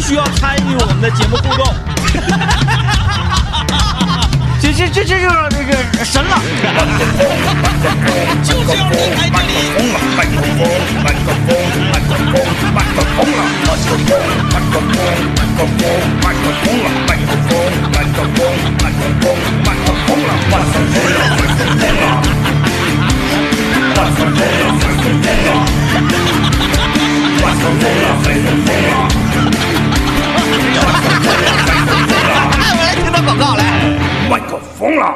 就需要参与我们的节目互动。这这这这就是这个神了。就是要离开这里。哎，我来听段广告来。麦克风了。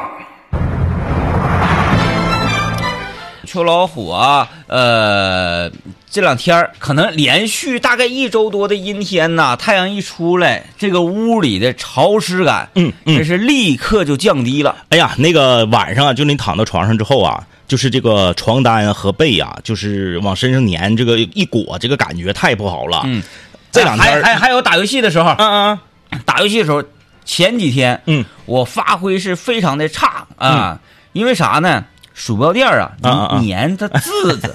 秋老虎啊，呃，这两天儿可能连续大概一周多的阴天呐，太阳一出来，这个屋里的潮湿感，嗯嗯这是立刻就降低了。哎呀，那个晚上啊，就你躺到床上之后啊，就是这个床单和被啊，就是往身上粘，这个一裹，这个感觉太不好了。嗯，这两天还还还有打游戏的时候，嗯嗯打游戏的时候，前几天，嗯，我发挥是非常的差啊，因为啥呢？鼠标垫啊，粘它字子，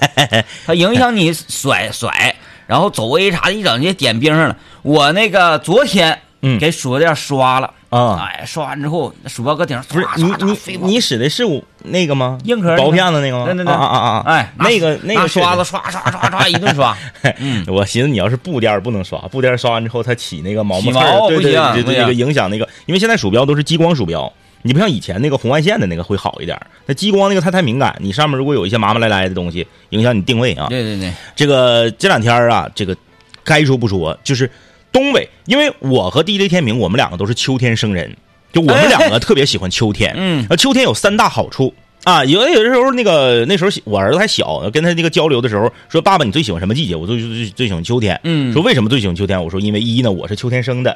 它影响你甩甩，然后走位啥的，一整就点冰上了。我那个昨天，嗯。给鼠标垫刷了，啊，哎，刷完之后，那鼠标搁顶上不是唰你你你使的是我那个吗？硬壳薄片子那个吗？对对对啊啊啊啊！哎，那个那个刷子刷刷刷刷一顿刷，嗯，我寻思你要是布垫儿不能刷，布垫儿刷完之后它起那个毛起毛刺儿，对对对对，这个影响那个，因为现在鼠标都是激光鼠标，你不像以前那个红外线的那个会好一点儿，那激光那个它太敏感，你上面如果有一些麻麻赖赖的东西，影响你定位啊。对对对，这个这两天啊，这个该说不说，就是东北，因为我和 DJ 天明，我们两个都是秋天生人，就我们两个特别喜欢秋天。嗯呃，秋天有三大好处啊，有有的时候那个那时候我儿子还小，跟他那个交流的时候说：“爸爸，你最喜欢什么季节？”我最最最喜欢秋天。嗯说为什么最喜欢秋天？我说因为一呢，我是秋天生的；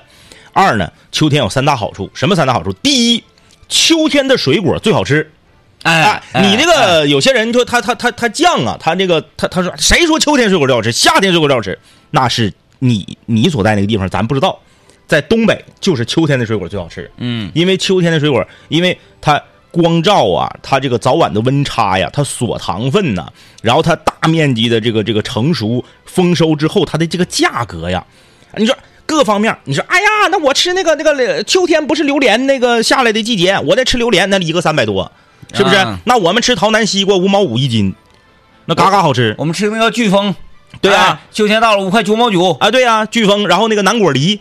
二呢，秋天有三大好处。什么三大好处？第一，秋天的水果最好吃。哎哎，，你那哎个有些人说他他他他犟啊，他这个他他说谁说秋天水果最好吃，夏天水果最好吃？那是你你所在那个地方，咱不知道。在东北就是秋天的水果最好吃，嗯，因为秋天的水果，因为它光照啊，它这个早晚的温差呀，它锁糖分呐，然后它大面积的这个这个成熟丰收之后，它的这个价格呀，你说各方面，你说哎呀，那我吃那个那个秋天不是榴莲那个下来的季节，我在吃榴莲，那一个三百多，是不是？啊那我们吃桃南西瓜五毛五一斤，那嘎嘎好吃我们吃那个飓风，对啊哎秋天到了五块九毛九，啊！对啊、飓风，然后那个南果梨，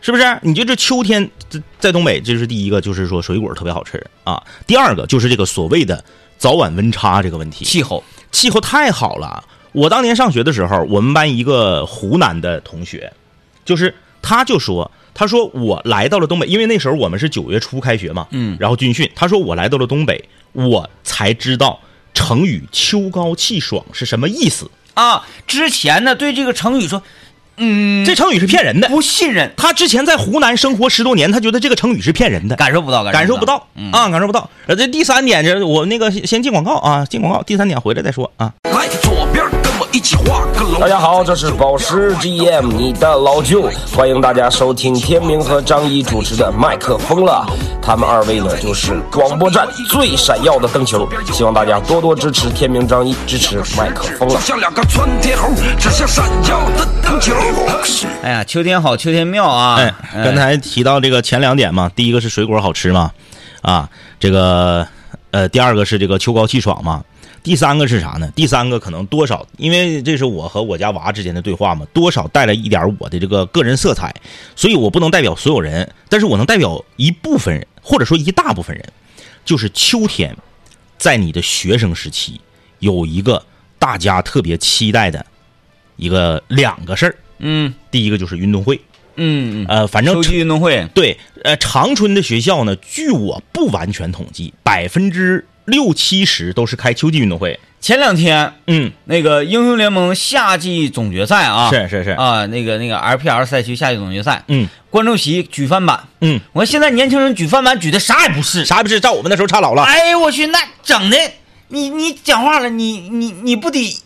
是不是？你就这秋天在在东北，这是第一个，就是说水果特别好吃啊。第二个就是这个所谓的早晚温差这个问题，气候，气候太好了。我当年上学的时候，我们班一个湖南的同学，就是他就说，他说我来到了东北，因为那时候我们是九月初开学嘛，嗯然后军训，他说我来到了东北，我才知道成语“秋高气爽”是什么意思。啊，之前呢对这个成语说，嗯，这成语是骗人的。不信任，他之前在湖南生活十多年，他觉得这个成语是骗人的，感受不到，感受不到嗯啊，感受不到。呃，这第三点，这我那个先先进广告啊，进广告。第三点回来再说啊。来起画个龙。大家好，这是宝石 GM 你的老舅，欢迎大家收听天明和张一主持的麦克风了。他们二位呢，就是广播站最闪耀的灯球，希望大家多多支持天明、张一，支持麦克风了。像两个窜天猴，指向闪耀的灯球。哎呀，秋天好，秋天妙啊！哎，刚才提到这个前两点嘛，第一个是水果好吃嘛，啊，这个呃，第二个是这个秋高气爽嘛，第三个是啥呢？第三个可能多少，因为这是我和我家娃之间的对话嘛，多少带了一点我的这个个人色彩，所以我不能代表所有人，但是我能代表一部分人，或者说一大部分人，就是秋天，在你的学生时期有一个大家特别期待的一个两个事儿，嗯第一个就是运动会。嗯嗯，呃，反正秋季运动会，对，呃，长春的学校呢，据我不完全统计，百分之六七十都是开秋季运动会。前两天嗯，那个英雄联盟夏季总决赛啊，是是是，啊，那个那个 LPL 赛区夏季总决赛，嗯。观众席举翻版，嗯，我看现在年轻人举翻版举的啥也不是，啥也不是，照我们那时候差老了。哎呦我去，那整的，你你讲话了，你你你不得，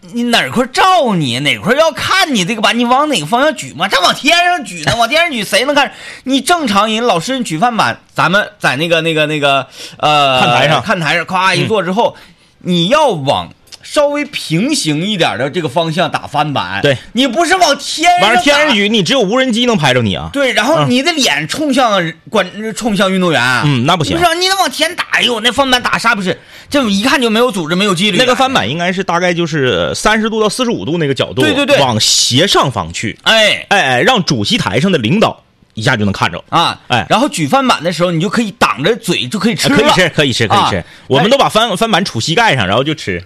你哪块照你，哪块要看你这个板，你往哪个方向举嘛？这往天上举呢，往天上举谁能看？你正常人老师举饭板，咱们在那个那个那个呃看台上看台上，咵一坐之后，你要往稍微平行一点的这个方向打翻板。对，你不是往天上完了天上打举，你只有无人机能拍着你啊。对，然后你的脸冲向观，冲向运动员，嗯那不行不是你得往前打，哎呦，那翻板打啥不是？这一看就没有组织，没有纪律。那个翻，板应该是大概就是三十度到四十五度那个角度，对对对往斜上方去，哎哎哎，让主席台上的领导一下就能看着。啊，哎然后举翻板的时候，你就可以挡着嘴就可以吃可以吃，可以吃，可以吃。啊我们都把翻翻板杵膝盖上，然后就吃。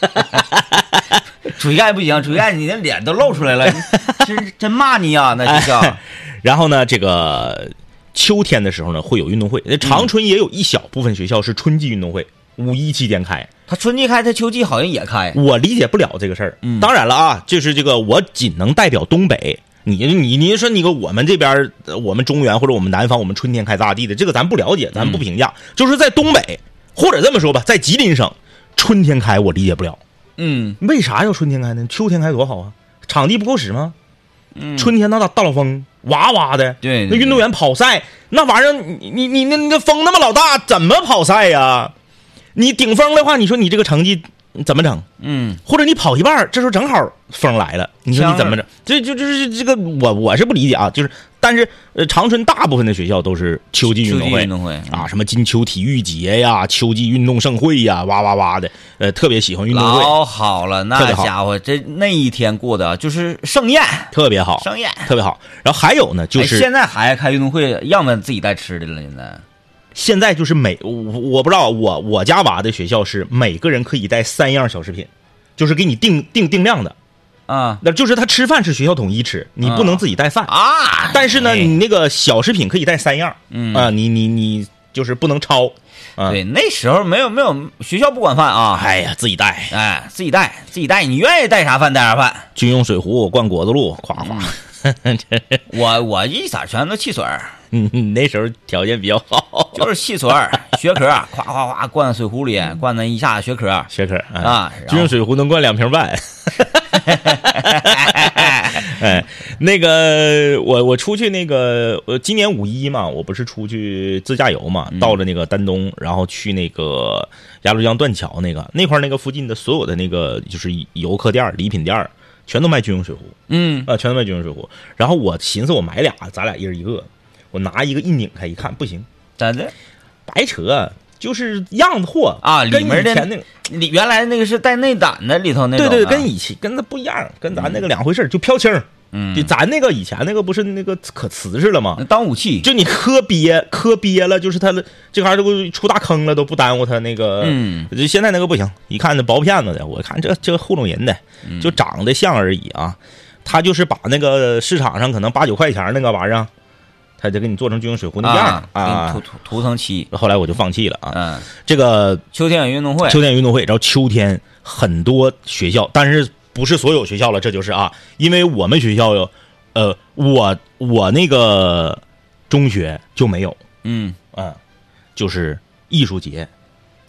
主席盖不行，主席盖你的脸都露出来了，真真骂你啊，那学校。然后呢，这个秋天的时候呢，会有运动会。那长春也有一小部分学校是春季运动会，五一期间开。他春季开，他秋季好像也开。我理解不了这个事儿。嗯当然了啊，就是这个，我仅能代表东北。你你你说你个我们这边我们中原或者我们南方，我们春天开咋地的，这个咱不了解，咱不评价。就是在东北，或者这么说吧，在吉林省，春天开我理解不了，嗯，为啥要春天开呢？秋天开多好啊，场地不够使吗？嗯春天那大大老风哇哇的，对对那运动员跑赛那玩意儿，你你你那那风那么老大，怎么跑赛呀？你顶风的话，你说你这个成绩怎么整？嗯，或者你跑一半儿，这时候正好风来了，你说你怎么整？这就就是这个我我是不理解啊，就是但是呃，长春大部分的学校都是秋季运动会运动会啊，什么金秋体育节呀、秋季运动盛会呀，哇哇哇的，呃，特别喜欢运动会，老好了，那家伙这那一天过的就是盛宴，特别好，盛宴。特别好。然后还有呢，就哎是现在孩子开运动会，要么自己带吃的了。现在现在就是每我我不知道，我我家娃的学校是每个人可以带三样小食品，就是给你定定定量的，啊。那就是他吃饭是学校统一吃，你不能自己带饭。啊，但是呢，哎你那个小食品可以带三样，嗯。啊，你你你就是不能超，啊，对那时候没有没有学校不管饭啊，哎呀，自己带，哎自己带自己带，你愿意带啥饭带啥饭。军用水壶灌果子露，夸夸，我我一色全都汽水儿，嗯，你那时候条件比较好，就是汽水儿、血壳儿，夸夸夸灌水壶里，灌那一下雪壳儿。学科啊军用水壶能灌两瓶半。哎，那个我我出去那个我，今年五一嘛，我不是出去自驾游嘛，到了那个丹东，然后去那个鸭绿江断桥那个那块儿那个附近的所有的那个就是游客店儿、礼品店儿，全都卖军用水壶。嗯，啊，全都卖军用水壶。然后我寻思我买俩，咱俩一人一个。我拿一个一拧开一看，不行，咋的？白扯，就是样子货啊跟里面的那个，里原来那个是带内胆的，里头那个对对，啊跟以前跟那不一样，跟咱那个两回事儿就飘青儿。嗯就咱那个以前那个不是那个可瓷实了吗？当武器。就你磕憋磕憋了，就是它这玩意儿都出大坑了，都不耽误它那个。嗯，就现在那个不行，一看那薄片子的，我看这这糊弄人的，嗯就长得像而已啊。他就是把那个市场上可能八九块钱那个玩意儿，他就给你做成军用水壶那样啊，给啊你涂。涂涂层漆。后来我就放弃了啊。嗯，这个秋天有运动会。秋天运动会，然后秋天很多学校，但是不是所有学校了，这就是啊，因为我们学校有，呃，我我那个中学就没有，嗯嗯，就是艺术节，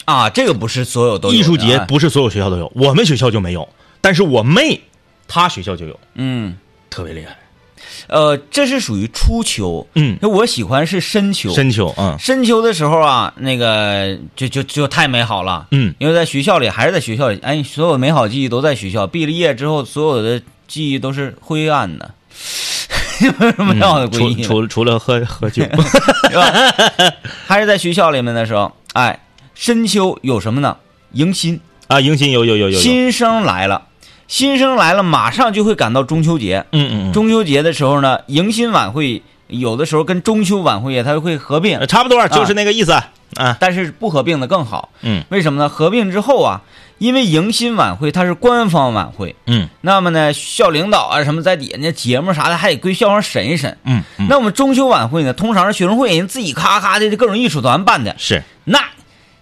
啊，这个不是所有都有的艺术节啊不是所有学校都有，我们学校就没有，但是我妹她学校就有，嗯，特别厉害，呃，这是属于初秋。嗯，那我喜欢是深秋。深秋，嗯深秋的时候啊，那个就就就太美好了。嗯，因为在学校里还是在学校里，哎，所有美好记忆都在学校。毕了业之后，所有的记忆都是灰暗的，有什么美好的回忆呢？除除除了喝喝酒，是吧？还是在学校里面的时候，哎，深秋有什么呢？迎新，啊，迎新有有有有有，新生来了，新生来了，马上就会赶到中秋节。嗯嗯嗯，中秋节的时候呢，迎新晚会有的时候跟中秋晚会啊，它会合并。呃，差不多就是那个意思啊，但是不合并的更好。嗯。为什么呢？合并之后啊，因为迎新晚会它是官方晚会，嗯。那么呢，校领导啊什么在底下那节目啥的还得归校方审一审。嗯嗯，那我们中秋晚会呢，通常是学生会人自己咔咔的各种艺术团办的，是。那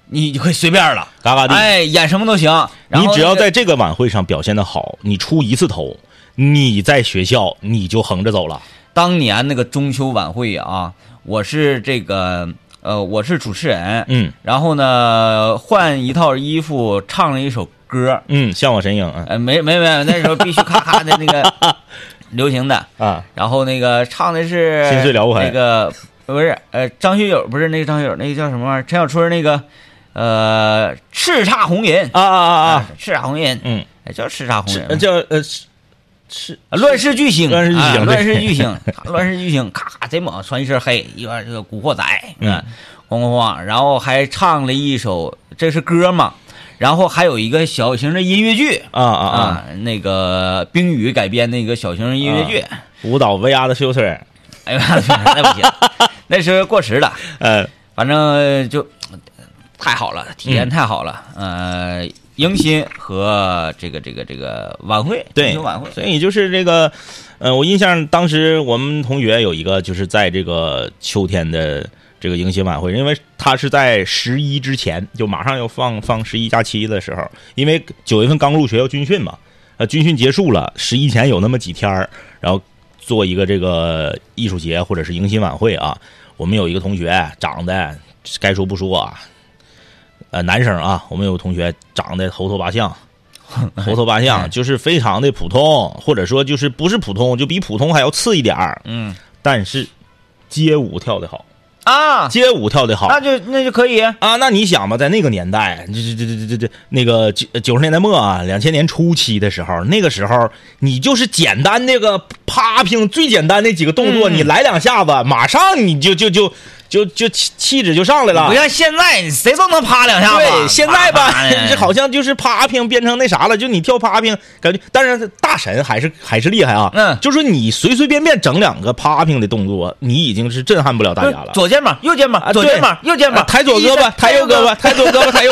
你就可以随便了，嘎嘎地。哎，演什么都行。然你只要在这个晚会上表现的好，你出一次头，你在学校你就横着走了。当年那个中秋晚会啊，我是这个呃，我是主持人，嗯然后呢换一套衣服唱了一首歌，嗯，向我神影啊呃，没没没，那时候必须咔咔的那个 流行的，啊，然后那个唱的是心碎了无痕那个不是呃张学友不是那个张学友那个叫什么玩意儿？陈小春那个呃，叱咤红颜啊啊啊啊，，叱咤红颜，嗯，哎叫叱咤红是人，叫呃是乱世巨星，乱世巨星乱世巨星，乱世巨星，咔咔贼猛，穿一身黑，一边这个古惑仔，嗯。啊，咣咣咣，然后还唱了一首，这是歌嘛，然后还有一个小型的音乐剧啊啊啊，啊，那个冰雨改编那个小型音乐剧，舞蹈 VR 的秀水，哎呀，那不行，那是过时了，呃，反正就太好了，体验太好了，呃，迎新和这个这个这个晚会，对迎新晚会，所以就是这个，呃，我印象当时我们同学有一个就是在这个秋天的这个迎新晚会，因为他是在十一之前，就马上要放放十一假期的时候，因为九月份刚入学要军训嘛，呃，军训结束了，十一前有那么几天儿，然后做一个这个艺术节或者是迎新晚会啊。我们有一个同学长得该说不说啊，呃，男生啊，我们有个同学长得猴头八相。猴头八相就是非常的普通，或者说就是不是普通，就比普通还要次一点儿。嗯但是街舞跳得好，啊，街舞跳得好那就那就可以，啊！那你想吧，在那个年代，这这这这这这那个九九十年代末啊，两千年初期的时候，那个时候你就是简单那个 popping 最简单那几个动作，嗯你来两下子，马上你就就就就就气气质就上来了不。像现在谁都能啪两下子，对，现在吧这 好像就是 popping 变成那啥了，就你跳 popping 感觉，但是大神还是还是厉害啊。嗯就说你随随便便整两个 popping 的动作，你已经是震撼不了大家了。左肩膀，右肩膀，左肩膀，右肩膀，啊抬左胳膊，抬右胳膊，抬左胳膊，抬右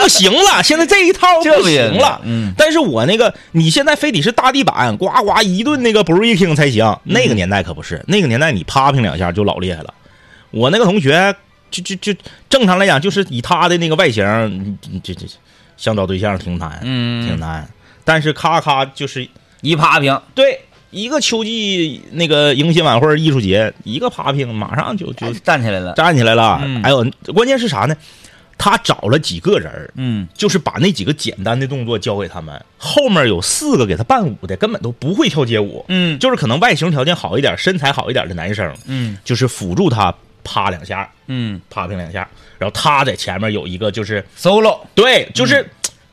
不行了。现在这一套不行行了。嗯，但是我那个，你现在非得是大地板，呱呱一顿那个 breaking 才行。那个年代可不是，那个年代你 popping 两下就老厉害了。我那个同学，就就就正常来讲，就是以他的那个外形，嗯这这想找对象挺难，嗯。挺难。但是咔咔就是一趴平，对一个秋季那个迎新晚会艺术节，一个 popping 马上就就站起来了，站起来了。嗯。还有关键是啥呢？他找了几个人嗯。就是把那几个简单的动作教给他们，后面有四个给他伴舞的，根本都不会跳街舞，嗯。就是可能外形条件好一点、身材好一点的男生，嗯。就是辅助他啪两下，嗯。啪平两下，然后他在前面有一个就是，solo，对，就是、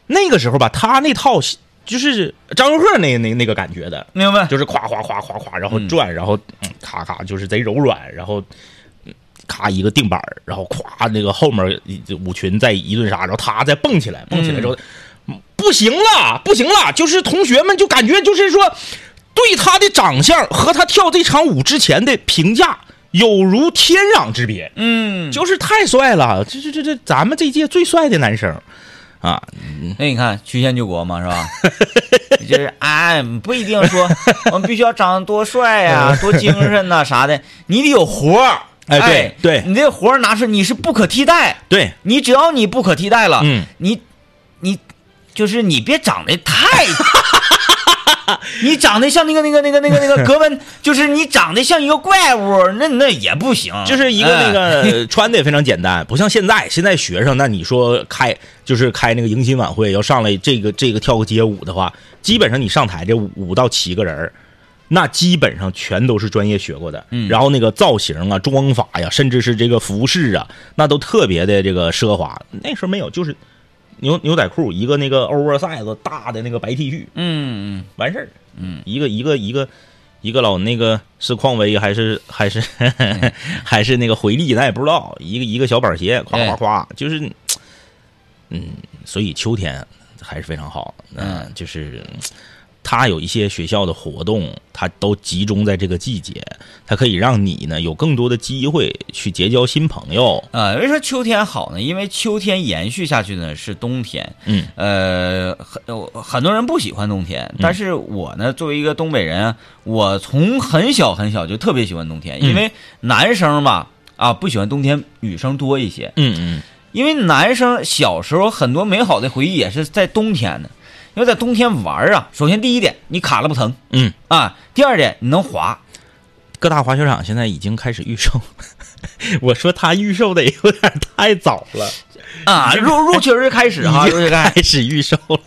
那个时候吧，他那套就是张佑赫那那那个感觉的，明白？就是夸夸夸夸夸，然后转，然后嗯咔咔，就是贼柔软，然后嗯咔一个定板儿，然后咵那个后面一舞群再一顿啥，然后他再蹦起来，蹦起来之后、嗯不行了，不行了，就是同学们就感觉就是说对他的长相和他跳这场舞之前的评价有如天壤之别，嗯，就是太帅了，这这这这咱们这届最帅的男生。啊，那你看曲线救国嘛，是吧？就是哎，不一定说 我们必须要长得多帅呀、多精神呐、啥的，你得有活儿。哎对对。你这活儿拿出来，你是不可替代。对，你只要你不可替代了，嗯，你你就是你别长得太，你长得像那个那个那个那个那个 格温，就是你长得像一个怪物，那那也不行。就是一个那哎个 穿的也非常简单，不像现在，现在学生那你说开就是开那个迎新晚会要上来这个这个跳个街舞的话，基本上你上台这五五到七个人那基本上全都是专业学过的，嗯然后那个造型啊、妆法呀，甚至是这个服饰啊，那都特别的这个奢华。那时候没有，就是牛牛仔裤，一个那个 oversize 大的那个白 T 恤，嗯嗯完事儿。嗯，一个一个一个一个老那个是匡威还是还是 还是那个回力，咱也不知道。一个一个小板鞋，夸夸夸，就是嗯，所以秋天还是非常好。嗯，就是。它有一些学校的活动，它都集中在这个季节，它可以让你呢有更多的机会去结交新朋友。啊，为什么秋天好呢？因为秋天延续下去呢是冬天。嗯，呃，很呃很多人不喜欢冬天，但是我呢，作为一个东北人，我从很小很小就特别喜欢冬天，因为男生嘛，啊不喜欢冬天，女生多一些。嗯嗯因为男生小时候很多美好的回忆也是在冬天的，因为在冬天玩啊，首先第一点你卡了不疼嗯，啊，第二点你能滑，各大滑雪场现在已经开始预售。我说他预售的也有点太早了，啊，入入确实开始 哈，入开始。预售了。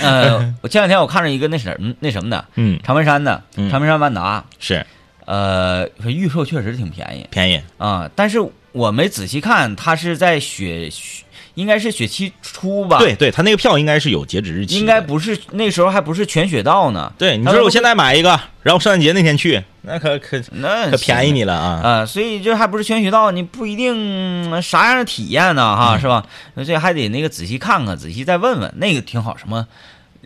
呃，我前两天我看着一个那什么那什么的，嗯，长白山的嗯长白山万达，是呃，预售确实挺便宜便宜。啊，但是我没仔细看，它是在雪雪应该是雪期初吧？对，对，他那个票应该是有截止日期，应该不是那时候还不是全雪道呢。对。你说说我现在买一个，然后圣诞节那天去，那可可那可便宜你了啊！啊、所以这还不是全雪道，你不一定呃啥样的体验呢，哈，嗯是吧？所以还得那个仔细看看，仔细再问问，那个挺好，什么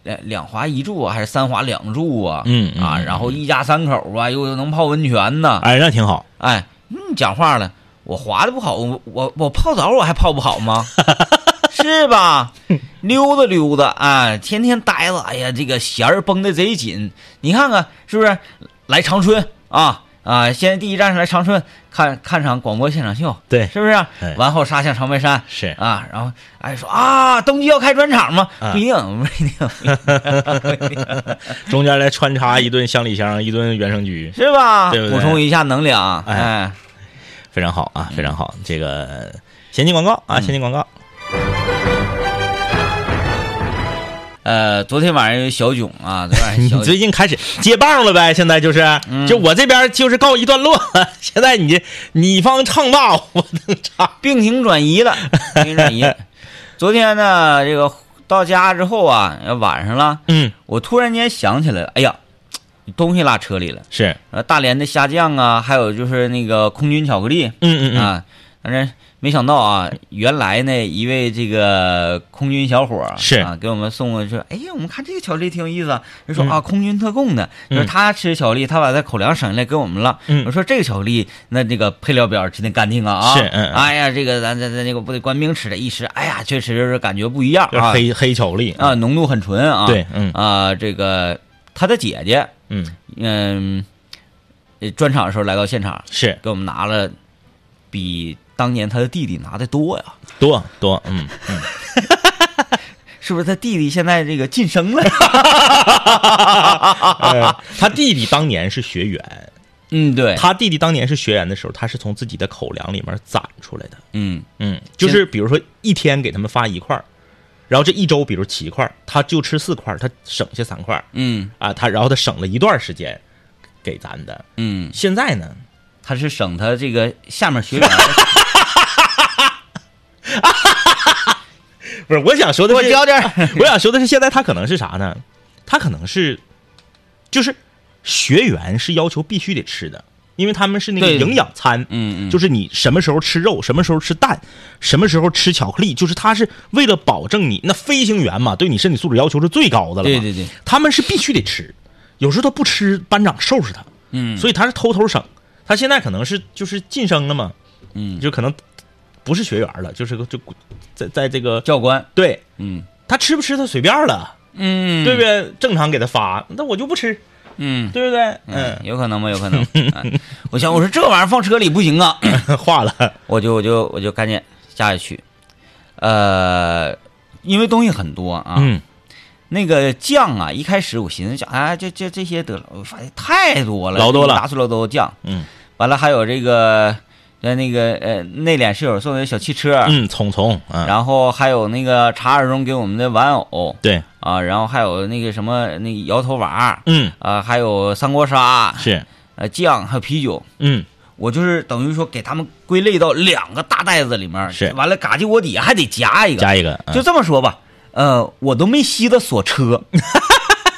两两滑一住啊，还是三滑两住啊？啊，嗯嗯嗯然后一家三口啊，又能泡温泉呢，哎，那挺好。哎，你讲话了，我滑的不好，我我我泡澡我还泡不好吗？是吧？溜达溜达，啊，天天呆着，哎呀，这个弦儿绷得贼紧。你看看是不是？来长春啊啊！现在第一站是来长春看看场广播现场秀，对是不是哎？完后杀向长白山是啊，然后哎说啊，冬季要开专场吗？啊不一定，不一定，不一定 中间来穿插一顿乡里乡，一顿原生居，是吧？对对补充一下能量，哎哎，非常好啊，非常好。这个先进广告啊，先进广告。呃，昨天晚上有小囧啊，昨天晚上你最近开始接棒了呗？现在就是，就我这边就是告一段落，现在你你方唱罢我登场。病情转移了，病情转移。昨天呢，这个到家之后啊，晚上了，嗯，我突然间想起来了，哎呀，东西落车里了。是，呃，大连的虾酱啊，还有就是那个空军巧克力，嗯嗯嗯，啊，但是没想到啊，原来呢一位这个空军小伙儿是。啊，给我们送过去，哎呀，我们看这个巧克力挺有意思啊，就说、嗯啊，空军特供的，就是嗯。他吃巧克力，他把他口粮省下来给我们了。嗯。我说这个巧克力，那这个配料表指定干净啊啊，是嗯嗯。哎呀，这个咱咱咱那个不得官兵吃的，一吃，哎呀，确实是感觉不一样啊，黑黑巧克力。啊，，浓度很纯啊，对，嗯。啊，这个他的姐姐，嗯，嗯，呃专场的时候来到现场，是。给我们拿了比当年他的弟弟拿的多呀，多多，嗯嗯，是不是？他弟弟现在这个晋升了，呃 他弟弟当年是学员，嗯，对，他弟弟当年是学员的时候，他是从自己的口粮里面攒出来的，嗯。嗯，就是比如说一天给他们发一块儿，然后这一周比如七块，他就吃四块，他省下三块。嗯。啊，他然后他省了一段时间给咱的。嗯，现在呢，他是省他这个下面学员，不是我想说的多是，交点，我想说的是，现在他可能是啥呢？他可能是，就是学员是要求必须得吃的，因为他们是那个营养餐，嗯嗯，就是你什么时候吃肉，什么时候吃蛋，什么时候吃巧克力，就是他是为了保证你那飞行员嘛，对你身体素质要求是最高的了嘛。对对对，他们是必须得吃，有时候他不吃，班长收拾他，嗯，所以他是偷偷省。他现在可能是就是晋升了嘛，嗯，就可能不是学员了，就是个就在在这个教官，对嗯他吃不吃他随便了。嗯，对不对？正常给他发，那我就不吃，嗯。对不对？嗯，有可能吗？有可能。嗯我想，我说这玩意儿放车里不行啊，嗯，化了，我就我就我就赶紧下去取。呃，因为东西很多啊，嗯，那个酱啊，一开始我寻思想，哎，这这这些得了，我发现太多了，老多了拿出来都酱，嗯，完了还有这个呃那个呃内敛室友送的小汽车，嗯，聪聪，嗯，然后还有那个查二中给我们的玩偶。对，啊，然后还有那个什么那个摇头娃嗯，啊，还有三国杀，是，呃酱还有啤酒，嗯，我就是等于说给他们归类到两个大袋子里面，是。完了嘎叽窝底下还得夹一个，夹一个，嗯。就这么说吧，呃，我都没吸的锁车，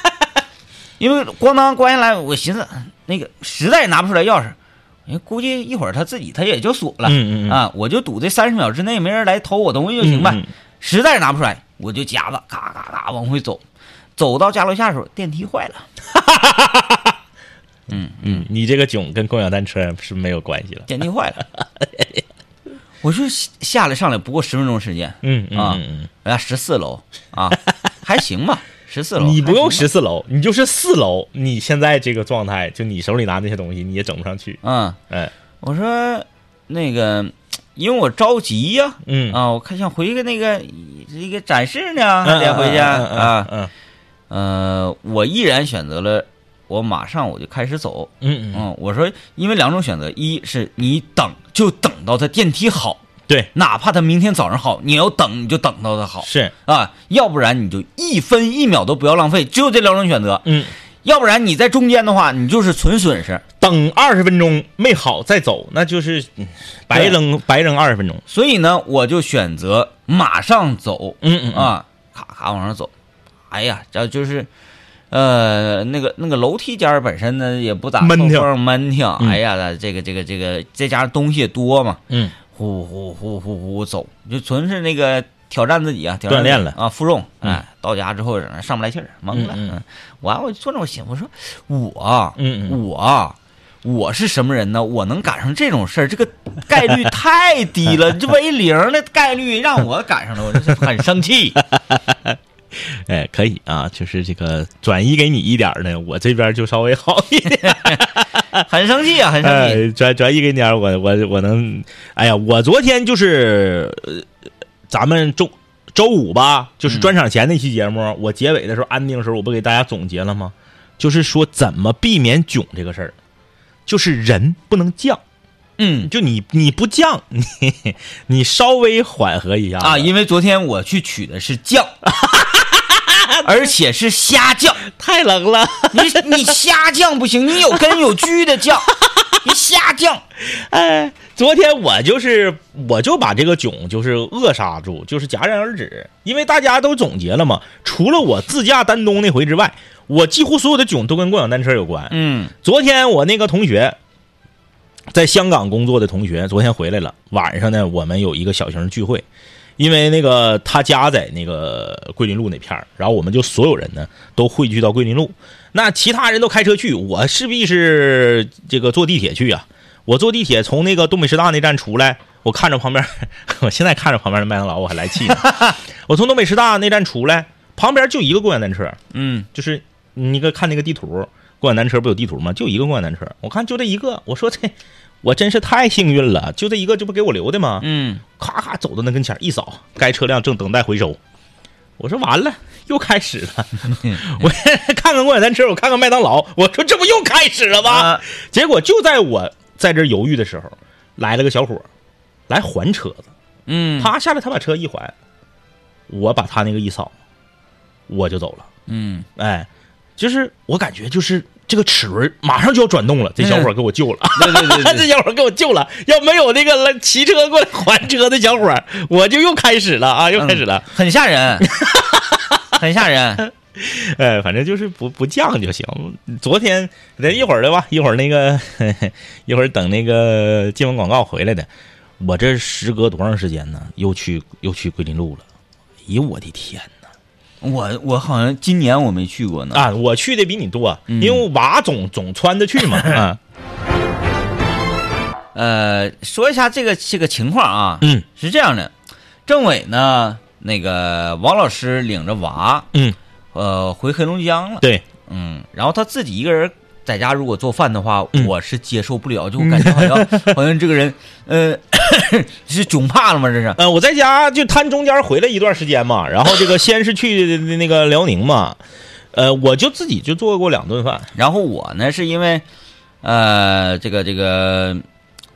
因为咣当关下来，我寻思那个实在拿不出来钥匙，人估计一会儿他自己他也就锁了，嗯嗯嗯。啊，我就赌这三十秒之内没人来偷我东西就行呗，实在拿不出来，我就夹子嘎嘎嘎往回走，走到家楼下的时候电梯坏了，嗯嗯，你这个囧跟共享单车是没有关系了，电梯坏了，我就下来上来不过十分钟时间，嗯嗯啊嗯嗯，人家十四楼啊，还行吧，十四楼，你不用十四楼，你就是四楼，你现在这个状态，就你手里拿那些东西，你也整不上去，嗯，哎，我说那个，因为我着急呀、嗯，啊，我看想回个那个这个展示呢，还得回去啊。嗯。呃，我毅然选择了，我马上我就开始走。嗯嗯，嗯，我说，因为两种选择，一是你等就等到他电梯好，对，哪怕他明天早上好，你要等你就等到他好。是，啊，要不然你就一分一秒都不要浪费，只有这两种选择。嗯，要不然你在中间的话，你就是纯损失。等等二十分钟没好再走，那就是嗯白扔白扔二十分钟。所以呢，我就选择马上走，嗯嗯啊，啊，咔咔往上走。哎呀，这就是，呃，那个那个楼梯间本身呢也不咋闷挺。闷挺。嗯。哎呀，这个这个这个，再加上东西也多嘛，嗯呼呼呼呼呼走，就纯是那个挑战自己啊，挑战锻炼了啊，负重。嗯哎，到家之后上不来气儿，懵了。嗯嗯完我就坐那我寻思，我说我啊嗯嗯我啊。我是什么人呢？我能赶上这种事儿，这个概率太低了，这为零的概率让我赶上了，我就是很生气。哎，可以啊，就是这个转移给你一点呢，我这边就稍微好一点。很生气啊，很生气。哎，转转移给你点，我我我能，哎呀，我昨天就是，呃，咱们周周五吧，就是专场前那期节目，我结尾的时候安定的时候，我不给大家总结了吗？就是说怎么避免囧这个事儿，就是人不能犟，嗯。就你你不犟，你你稍微缓和一下啊，因为昨天我去取的是酱，而且是虾酱。太冷了。你你虾酱不行，你有根有据的酱，你虾酱。哎，昨天我就是我就把这个囧就是扼杀住，就是戛然而止，因为大家都总结了嘛，除了我自驾丹东那回之外，我几乎所有的囧都跟共享单车有关。嗯昨天我那个同学，在香港工作的同学，昨天回来了，晚上呢我们有一个小型的聚会，因为那个他家在那个桂林路那片儿，然后我们就所有人呢都汇聚到桂林路，那其他人都开车去，我势必是这个坐地铁去啊。我坐地铁从那个东北师大那站出来，我看着旁边，我现在看着旁边的麦当劳我还来气呢。我从东北师大那站出来，旁边就一个共享单车，嗯就是你个看那个地图，共享单车不有地图吗？就一个共享单车，我看就这一个，我说这我真是太幸运了，就这一个，这不给我留的吗？嗯，咔咔走到那跟前一扫，该车辆正等待回收。我说完了，又开始了。我看看共享单车，我看看麦当劳，我说这不又开始了吗？啊结果就在我在这犹豫的时候，来了个小伙儿来还车子。嗯他下来，他把车一还，我把他那个一扫，我就走了。嗯哎，就是我感觉就是这个齿轮马上就要转动了，这小伙给我救了，对对对对 这小伙给我救了。要没有那个来骑车过来还车的小伙，我就又开始了啊，又开始了。很吓人，很吓人。哎，反正就是不不犟就行。昨天等一会儿的吧，一会儿那个 一会儿等那个接完广告回来的，我这时隔多长时间呢？又去又去桂林路了。哎呦我的天哪！我我好像今年我没去过呢。啊，我去的比你多，嗯。因为娃总总穿着去嘛。啊，呃，说一下这个这个情况啊，嗯。是这样的，政委呢，那个王老师领着娃，嗯，呃，回黑龙江了，对，嗯，然后他自己一个人在家如果做饭的话，嗯我是接受不了，就感觉好像 好像这个人，呃，是窘怕了吗？这是，呃，我在家就摊中间回来一段时间嘛，然后这个先是去那个辽宁嘛，呃，我就自己就做过两顿饭。然后我呢是因为，呃，这个这个。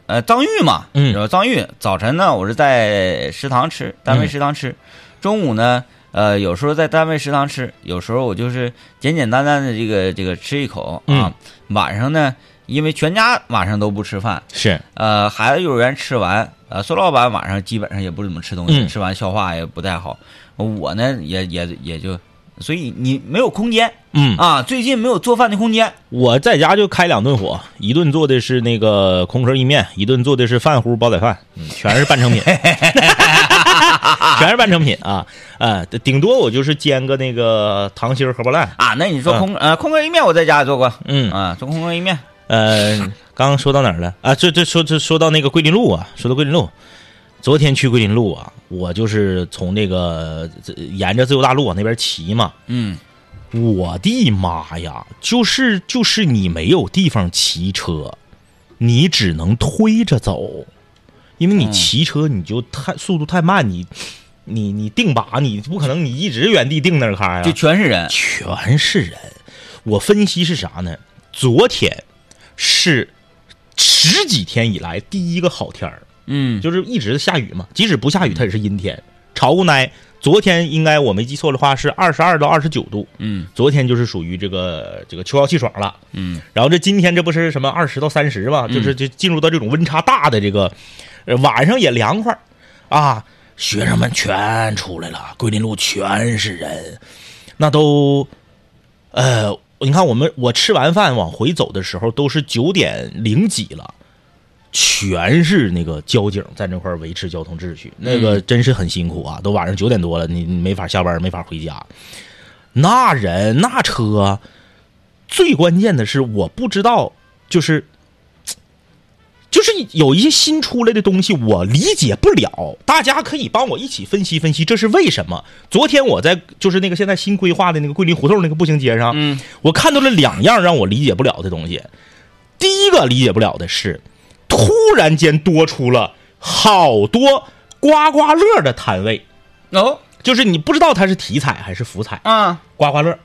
呃，张玉嘛，嗯张玉早晨呢，我是在食堂吃，单位嗯食堂吃，中午呢，呃，有时候在单位食堂吃，有时候我就是简简单单的这个这个吃一口啊。嗯晚上呢，因为全家晚上都不吃饭，是，呃，孩子幼儿园吃完，呃，孙老板晚上基本上也不怎么吃东西，嗯吃完消化也不太好。我呢，也也也就，所以你没有空间嗯，啊，最近没有做饭的空间。我在家就开两顿火，一顿做的是那个空壳意面，一顿做的是饭糊煲仔饭，嗯，全是半成品，全是半成品啊，啊，顶多我就是煎个那个糖心儿荷包蛋，啊，那你说空、呃空格意面我在家也做过，嗯。啊，做空格意面，呃，刚刚说到哪儿了？啊？这这说这说到那个桂林路啊，说到桂林路，昨天去桂林路啊，我就是从那个沿着自由大路往那边骑嘛，嗯。我的妈呀！就是就是你没有地方骑车，你只能推着走，因为你嗯骑车你就太速度太慢，你你你定把你不可能你一直原地定那儿开呀、就全是人，全是人。我分析是啥呢？昨天是十几天以来第一个好天儿，嗯就是一直下雨嘛，即使不下雨，它也是阴天。潮乎奶。昨天应该我没记错的话是二十二到二十九度，嗯昨天就是属于这个这个秋高气爽了。嗯然后这今天这不是什么二十到三十嘛，就是就进入到这种温差大的这个，呃晚上也凉快儿啊，学生们全出来了，桂林路全是人，那都，呃，你看我们我吃完饭往回走的时候都是九点零几了。全是那个交警在那块儿维持交通秩序，那个真是很辛苦啊！都晚上九点多了，你你没法下班，没法回家。那人那车，最关键的是我不知道，就是就是有一些新出来的东西我理解不了，大家可以帮我一起分析分析这是为什么。昨天我在就是那个现在新规划的那个桂林胡同那个步行街上，嗯，我看到了两样让我理解不了的东西。第一个理解不了的是，突然间多出了好多刮刮乐的摊位，哦就是你不知道它是体彩还是福彩。啊刮刮乐，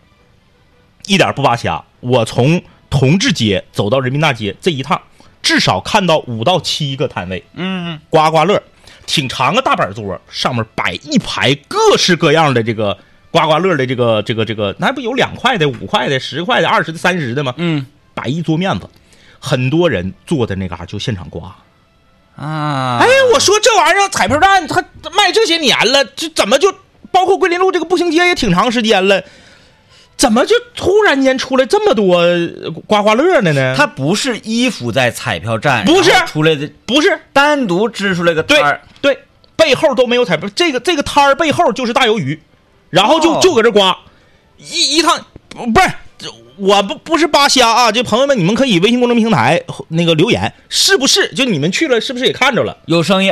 一点不扒瞎。我从同志街走到人民大街这一趟，至少看到五到七个摊位嗯刮刮乐，挺长个大板桌，上面摆一排各式各样的这个刮刮乐的这个这个这个，那不有两块的、五块的、十块的、二十的、三十的吗？嗯摆一桌面子，很多人坐在那嘎就现场刮。啊，哎，我说这玩意儿彩票站它卖这些年了，这怎么就包括桂林路这个步行街也挺长时间了，怎么就突然间出来这么多呃刮刮乐的呢？它不是依附在彩票站，不是出来的，不是单独支出来个摊对儿，对，背后都没有彩票，这个这个摊儿背后就是大鱿鱼，然后就哦就搁这刮，一一趟不不是。我不不是扒瞎啊，就朋友们，你们可以微信公众平台那个留言，是不是？就你们去了，是不是也看着了？有生意，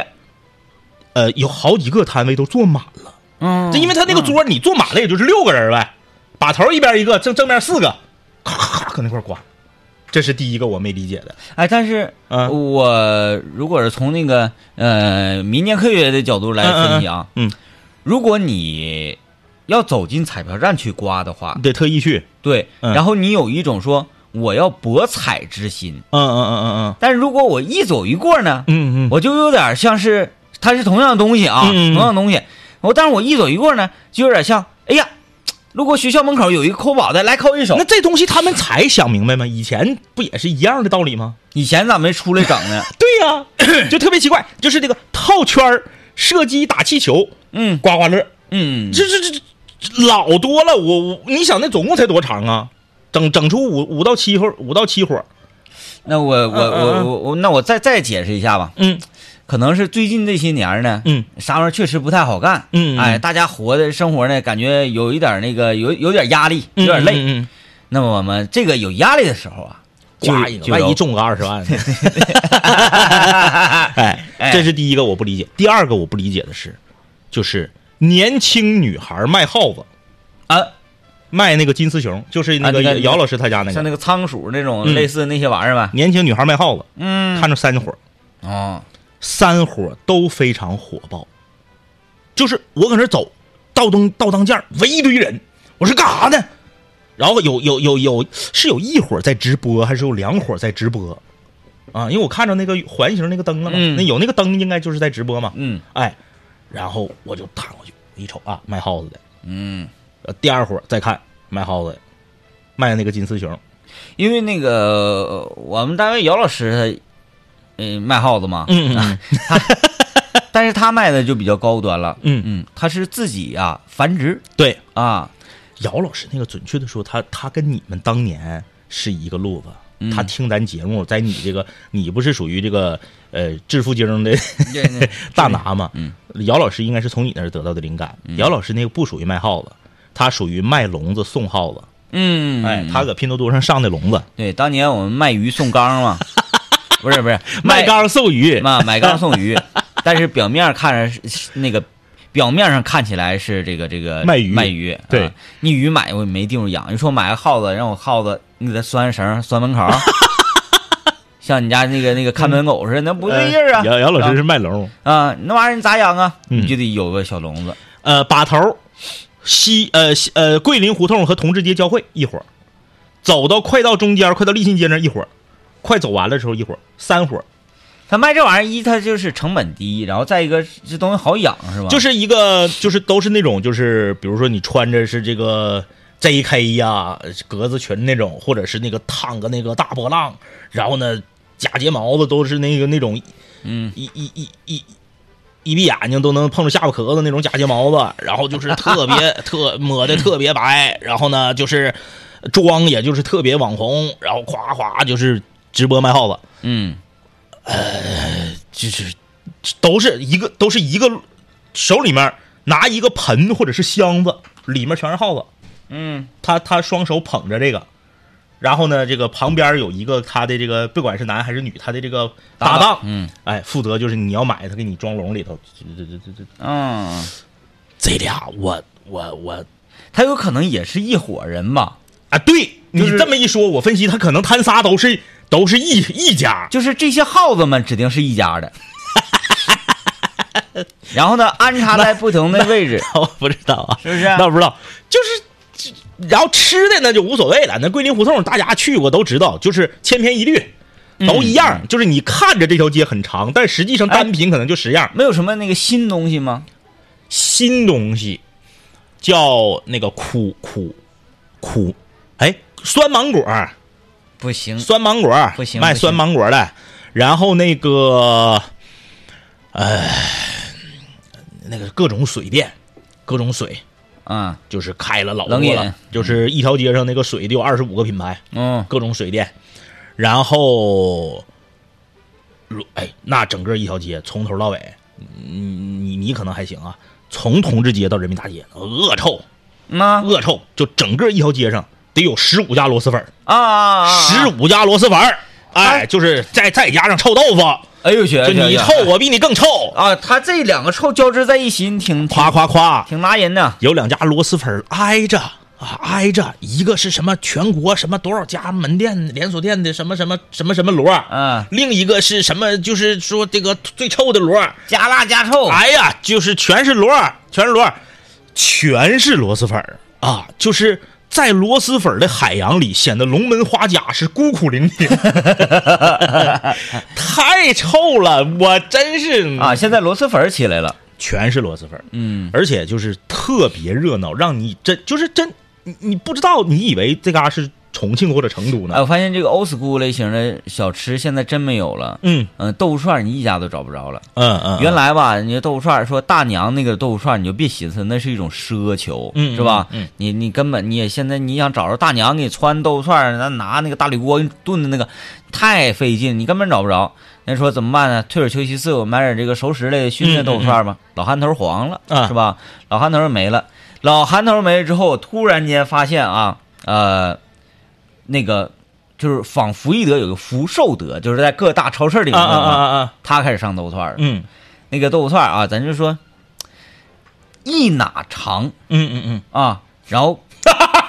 呃，有好几个摊位都坐满了。嗯这因为他那个桌你坐满了也就是六个人呗，把头一边一个，正正面四个，咔咔咔搁那块刮，这是第一个我没理解的。哎，但是嗯。我如果是从那个呃民间科学的角度来分析啊，嗯。嗯如果你要走进彩票站去刮的话你，得特意去。对，嗯。然后你有一种说我要博彩之心，嗯嗯嗯嗯。嗯但是如果我一走一过呢，嗯嗯。我就有点像是它是同样的东西啊，同样的东西，我但是我一走一过呢，就有点像，哎呀，如果学校门口有一个抠宝的，来抠一手那，这东西他们才想明白吗？以前不也是一样的道理吗？以前咋没出来整呢？对呀、就特别奇怪，就是这个套圈儿、射击、打气球、嗯刮刮乐，嗯，这这这这老多了。我我你想那总共才多长啊？整整出五五到七伙，五到七伙。那我我我嗯我我那我再再解释一下吧，嗯可能是最近这些年呢，嗯。啥玩意儿确实不太好干，嗯嗯。哎，大家活的生活呢，感觉有一点那个有有点压力，有点累。嗯嗯。那么我们这个有压力的时候啊，就刮一个，万一中个二十万。呢？哎，哎。这是第一个我不理解。第二个我不理解的是，就是年轻女孩卖耗子，啊，卖那个金丝熊，就是那个姚老师他家那个。像那个仓鼠那种嗯。类似那些玩意儿吧，年轻女孩卖耗子，嗯，看着三火，哦，三伙都非常火爆。就是我搁那走，到灯到当间儿围一堆人，我说干啥呢？然后有有有有是有一伙在直播，还是有两伙在直播？啊，因为我看着那个环形那个灯了嘛，嗯那有那个灯应该就是在直播嘛。嗯哎，然后我就探过去，一瞅啊，卖耗子的。嗯，呃，第二伙再看卖耗子的，卖那个金丝熊。因为那个呃我们单位姚老师他，呃，卖耗子嘛，嗯嗯 但是他卖的就比较高端了，嗯。嗯，他是自己呀、繁殖。对，啊，姚老师那个准确的说，他他跟你们当年是一个路子。嗯。他听咱节目，在你这个你不是属于这个呃致富经的对 大拿吗？嗯，姚老师应该是从你那儿得到的灵感。姚老师那个不属于卖耗子，他属于卖笼子送耗子。嗯，哎，他搁拼多多上上的笼子，对当年我们卖鱼送缸嘛，不是不是 卖缸送鱼。嘛 买缸送鱼，但是表面看着那个。表面上看起来是这个这个卖鱼卖鱼，对啊你鱼买我没地方养，你说买个耗子，让我耗子你给它拴绳拴门口，像你家那个那个看门狗似的，那不对劲儿啊！姚姚老师啊是卖笼，啊，那玩意儿你咋养啊？嗯你就得有个小笼子。呃，把头西呃西呃桂林胡同和同志街交汇一会儿，走到快到中间，快到立信街那一会儿，快走完了的时候一伙儿，三伙儿，他卖这玩意儿，一它就是成本低，然后再一个这东西好养是吧？就是一个就是都是那种就是比如说你穿着是这个 JK 呀、格子裙那种，或者是那个烫个那个大波浪，然后呢假睫毛子都是那个那种嗯，一一一一一闭眼睛都能碰着下巴壳子那种假睫毛子，然后就是特别 特抹的特别白，然后呢就是妆也就是特别网红，然后夸夸就是直播卖耗子，嗯，呃就是都是一个都是一个手里面拿一个盆或者是箱子，里面全是耗子，嗯，他他双手捧着这个。然后呢，这个旁边有一个他的这个，不管是男还是女，他的这个搭档，嗯。哎，负责就是你要买，他给你装笼里头。这这这这这嗯，这俩，我我我。他有可能也是一伙人吧？啊，对你这么一说，我分析他可能他仨都是都是一一家。就是这些耗子们指定是一家的，然后呢，安插在不同的位置，我不知道啊，是不是？那我不知道，就是，然后吃的那就无所谓了。那桂林胡同大家去过都知道，就是千篇一律，都一样。就是你看着这条街很长，但实际上单品可能就十样。没有什么那个新东西吗？新东西叫那个苦苦苦，哎，酸芒果，不行，酸芒果不行卖酸芒果的。然后那个，呃，那个各种水电，各种水。啊，就是开了老多了，就是一条街上那个水得有二十五个品牌，嗯，各种水电，然后，如哎，那整个一条街从头到尾，你你你可能还行啊，从同志街到人民大街，恶臭。那？恶臭，就整个一条街上得有十五家螺蛳粉儿，啊十，五家螺蛳粉儿，哎，哎就是再再加上臭豆腐，哎呦我去，就你臭我比你更臭，啊！他这两个臭交织在一起，你挺夸夸夸，挺拿人的。有两家螺蛳粉儿挨着啊，挨着，一个是什么全国什么多少家门店连锁店的什么什么什么什么螺儿，嗯，另一个是什么？就是说这个最臭的螺儿，加辣加臭，哎呀，就是全是螺儿，全是螺儿，全是螺蛳粉儿啊，就是。在螺蛳粉儿的海洋里，显得龙门花甲是孤苦伶仃，太臭了，我真是。啊！现在螺蛳粉儿起来了，全是螺蛳粉。儿，嗯，而且就是特别热闹，让你真就是真，你你不知道，你以为这嘎是重庆或者成都呢哎，我？发现这个 old school 类型的小吃现在真没有了。嗯嗯，豆腐串儿你一家都找不着了。嗯嗯，原来吧，你豆腐串儿说大娘那个豆腐串儿，你就别寻思那是一种奢求，嗯是吧？你你根本你也现在你想找着大娘给你穿豆腐串儿，咱拿那个大铝锅给你炖的那个太费劲，你根本找不着。人说怎么办呢？退而求其次，我买点这个熟食类的熏的豆腐串儿吧。老憨头黄了，啊是吧？老憨头没了，老憨头没了之后，突然间发现啊，呃，那个就是仿福义德有个福寿德，就是在各大超市里面啊啊啊啊啊，他开始上豆腐串儿了。嗯。那个豆腐串儿啊，咱就说一哪长嗯嗯嗯，啊，然后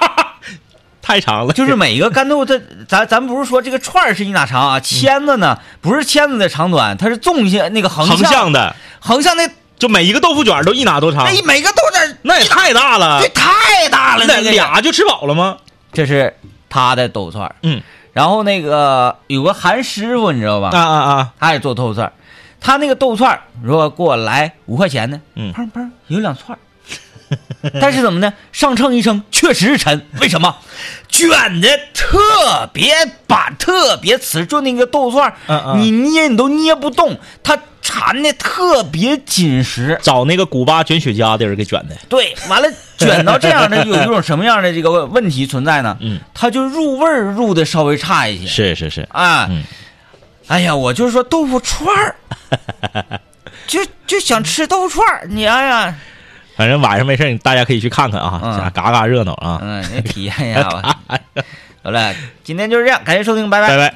太长了，就是每一个干豆腐，它咱咱不是说这个串儿是一哪长啊，签子呢不是签子的长短，它是纵向那个横横向向的，横向那就每一个豆腐卷都一哪多长，那每个豆腐卷那也太大了。这，太大了，那那个俩就吃饱了吗？这是他的豆腐串儿。嗯。然后那个有个韩师傅，你知道吧？啊啊啊，他也做豆腐串儿。他那个豆腐串儿如果给我来五块钱呢，嗯。砰砰有两串儿。但是怎么呢？上秤一称，确实是沉。为什么？卷的特别板，特别瓷，就那个豆腐串儿嗯嗯。你捏你都捏不动，它缠的特别紧实。找那个古巴卷雪茄的人给卷的，对，完了卷到这样的，有一种什么样的这个问题存在呢？嗯，它就入味儿入的稍微差一些。是是是，啊，嗯。哎呀，我就是说豆腐串儿，就就想吃豆腐串儿，你哎呀，反正晚上没事儿，大家可以去看看啊，嗯。嘎嘎热闹啊，嗯，体验一下吧。好了，今天就是这样，感谢收听，拜拜。拜拜。